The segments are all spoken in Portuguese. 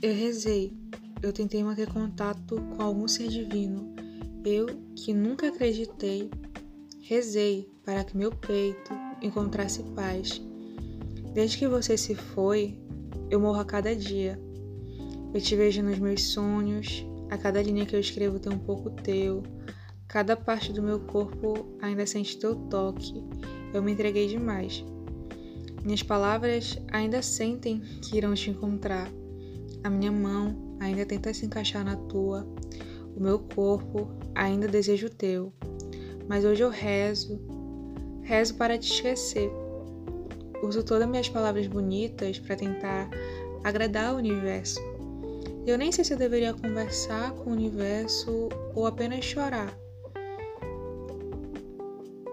Eu rezei. Eu tentei manter contato com algum ser divino. Eu, que nunca acreditei, rezei para que meu peito encontrasse paz. Desde que você se foi, eu morro a cada dia. Eu te vejo nos meus sonhos, a cada linha que eu escrevo tem um pouco teu, cada parte do meu corpo ainda sente teu toque. Eu me entreguei demais. Minhas palavras ainda sentem que irão te encontrar. A minha mão ainda tenta se encaixar na tua. O meu corpo ainda deseja o teu. Mas hoje eu rezo, rezo para te esquecer. Uso todas minhas palavras bonitas para tentar agradar o universo. Eu nem sei se eu deveria conversar com o universo ou apenas chorar.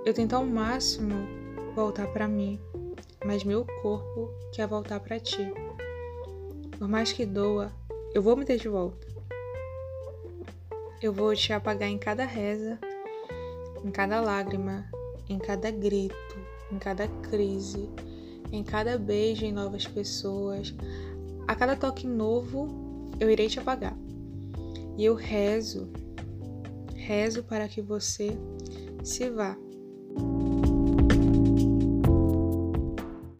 Eu tento ao máximo voltar para mim, mas meu corpo quer voltar para ti. Por mais que doa, eu vou me ter de volta. Eu vou te apagar em cada reza, em cada lágrima, em cada grito, em cada crise, em cada beijo em novas pessoas. A cada toque novo, eu irei te apagar. E eu rezo, rezo para que você se vá.